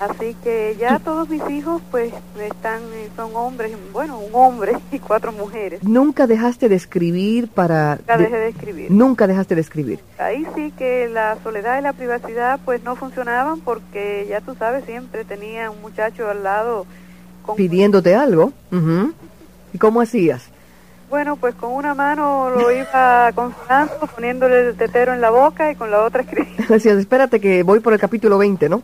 Así que ya todos mis hijos pues están eh, son hombres, bueno, un hombre y cuatro mujeres. Nunca dejaste de escribir para Nunca dejé de escribir. Nunca dejaste de escribir. Ahí sí que la soledad y la privacidad pues no funcionaban porque ya tú sabes, siempre tenía un muchacho al lado con Pidiéndote algo. Ujú. ¿Y cómo hacías? Bueno, pues con una mano lo iba consolando, poniéndole el tetero en la boca y con la otra escribía. Decías, espérate que voy por el capítulo 20, ¿no?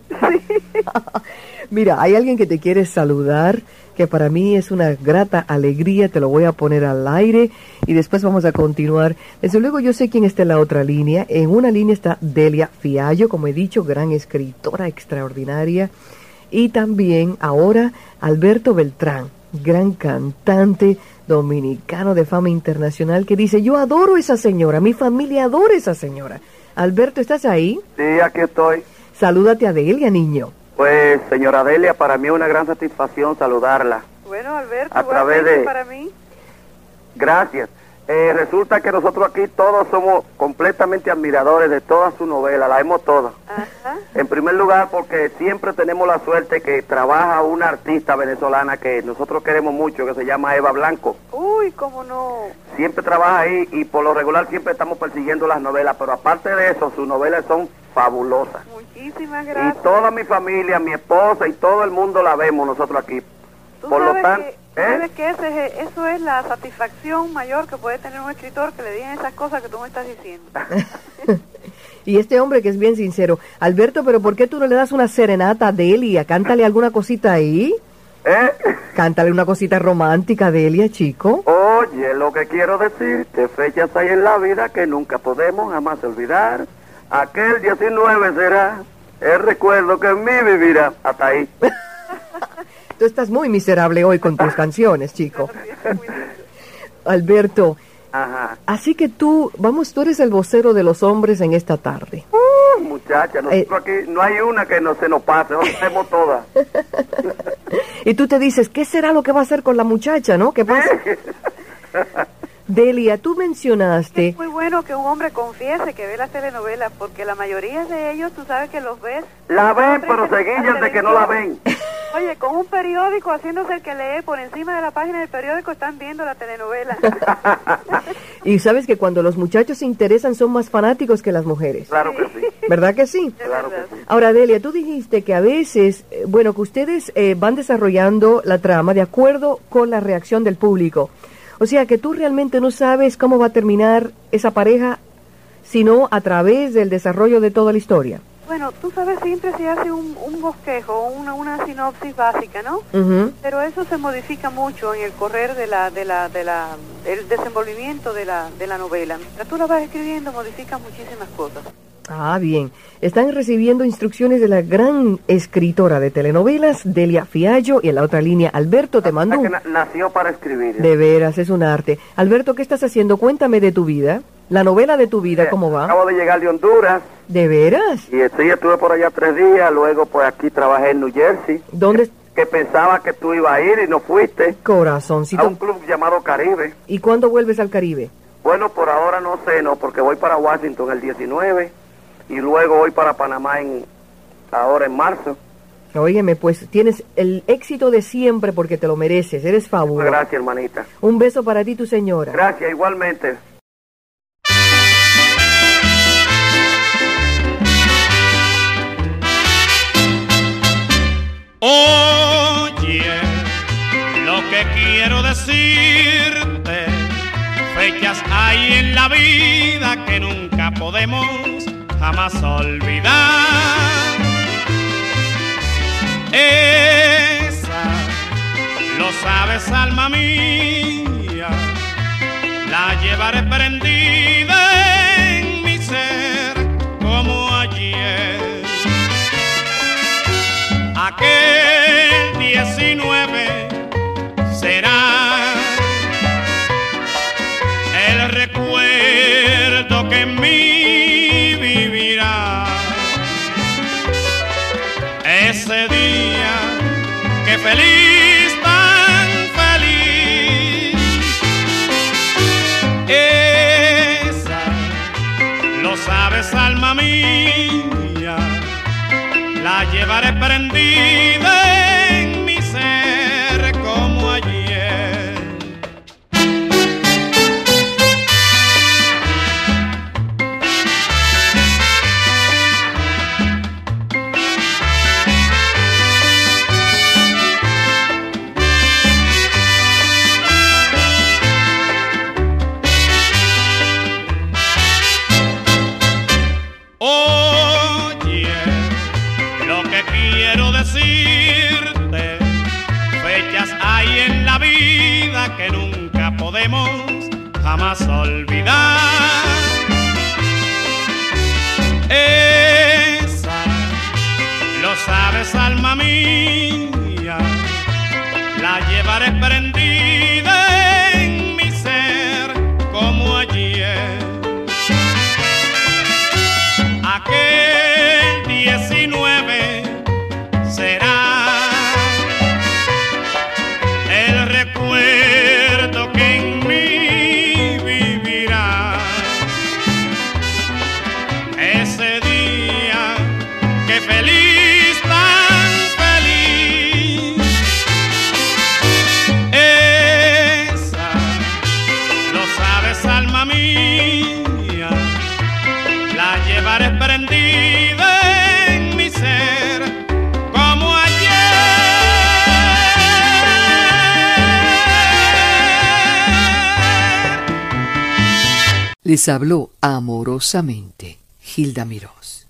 Mira, hay alguien que te quiere saludar, que para mí es una grata alegría, te lo voy a poner al aire y después vamos a continuar. Desde luego yo sé quién está en la otra línea. En una línea está Delia Fiallo, como he dicho, gran escritora extraordinaria. Y también ahora Alberto Beltrán, gran cantante dominicano de fama internacional, que dice, yo adoro esa señora, mi familia adora esa señora. Alberto, ¿estás ahí? Sí, aquí estoy. Salúdate a Delia, niño. Pues, señora Delia, para mí es una gran satisfacción saludarla. Bueno, Alberto, A través de- para mí. Gracias. Eh, resulta que nosotros aquí todos somos completamente admiradores de toda su novela, la hemos todas. Ajá. En primer lugar, porque siempre tenemos la suerte que trabaja una artista venezolana que nosotros queremos mucho, que se llama Eva Blanco. Uy, cómo no. Siempre trabaja ahí y por lo regular siempre estamos persiguiendo las novelas, pero aparte de eso, sus novelas son fabulosas. Muchísimas Y gracias. toda mi familia, mi esposa y todo el mundo la vemos nosotros aquí. Tú Por lo sabes tanto, que, ¿eh? sabes que ese es- eso es la satisfacción mayor que puede tener un escritor que le digan esas cosas que tú me estás diciendo. Y este hombre que es bien sincero. Alberto, pero ¿por qué tú no le das una serenata a Delia? Cántale alguna cosita ahí. ¿Eh? Cántale una cosita romántica a Delia, chico. Oye, lo que quiero decir, que fechas hay en la vida que nunca podemos jamás olvidar. Aquel 19 será el recuerdo que en mí vivirá. Hasta ahí. Tú estás muy miserable hoy con tus canciones, chico. Alberto, Ajá. así que tú, vamos, tú eres el vocero de los hombres en esta tarde. Uh, muchacha, nosotros Eh. aquí no hay una que no se nos pase, nos hacemos todas. Y tú te dices, ¿qué será lo que va a hacer con la muchacha, no? ¿Qué pasa? Delia, tú mencionaste... Es muy bueno que un hombre confiese que ve las telenovelas, porque la mayoría de ellos, tú sabes que los ves. La ven, pero que se guillan de que no la ven. Oye, con un periódico haciéndose el que lee por encima de la página del periódico están viendo la telenovela. Y sabes que cuando los muchachos se interesan son más fanáticos que las mujeres. Claro que sí. ¿Verdad que sí? De Claro que verdad. sí. Ahora, Delia, tú dijiste que a veces, eh, bueno, que ustedes eh, van desarrollando la trama de acuerdo con la reacción del público. O sea, que tú realmente no sabes cómo va a terminar esa pareja, sino a través del desarrollo de toda la historia. Bueno, tú sabes, siempre se hace un, un bosquejo, una, una sinopsis básica, ¿no? Pero eso se modifica mucho en el correr de la, de la, de la, el desenvolvimiento de la, de la novela. Mientras tú la vas escribiendo, modificas muchísimas cosas. Ah, bien. Están recibiendo instrucciones de la gran escritora de telenovelas, Delia Fiallo, y en la otra línea, Alberto, te mando que un... na- nació para escribir. De veras, es un arte. Alberto, ¿qué estás haciendo? Cuéntame de tu vida. La novela de tu vida, ¿cómo va? Acabo de llegar de Honduras ¿De veras? y sí, estuve por allá tres días, luego pues aquí trabajé en New Jersey, ¿Dónde, que pensaba que tú ibas a ir y no fuiste, a corazoncito? un club llamado Caribe. ¿Y cuándo vuelves al Caribe? Bueno, por ahora no sé, no, porque voy para Washington el 19 y luego voy para Panamá en, ahora en marzo. Óyeme, pues tienes el éxito de siempre porque te lo mereces. Eres fabuloso. Gracias, hermanita. Un beso para ti, tu señora. Gracias, igualmente. Oye, lo que quiero decirte, fechas hay en la vida que nunca podemos jamás olvidar. Esa, lo sabes alma mía, la llevaré prendida feliz, tan feliz. Esa, lo sabes, alma mía, la llevaré prendida quiero decirte, fechas hay en la vida que nunca podemos jamás olvidar. Esa, lo sabes alma mía, la llevaré prendida en mi ser como ayer aquel 19 feliz, tan feliz. Esa, lo sabes, alma mía la llevaré prendida en mi ser como ayer. Les habló amorosamente Hilda Mirós.